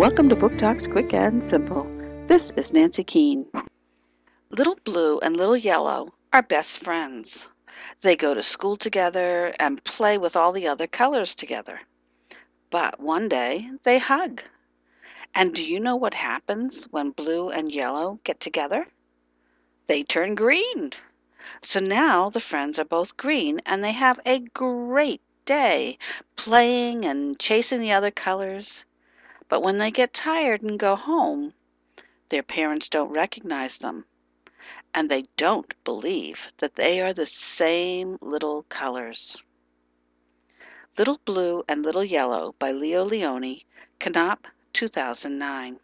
Welcome to Book Talks Quick and Simple. This is Nancy Keane. Little Blue and Little Yellow are best friends. They go to school together and play with all the other colors together. But one day they hug. And do you know what happens when blue and yellow get together? They turn green. So now the friends are both green and they have a great day playing and chasing the other colors. But when they get tired and go home, their parents don't recognize them, and they don't believe that they are the same little colors. Little Blue and Little Yellow by Leo Lionni, Knopf, 2009.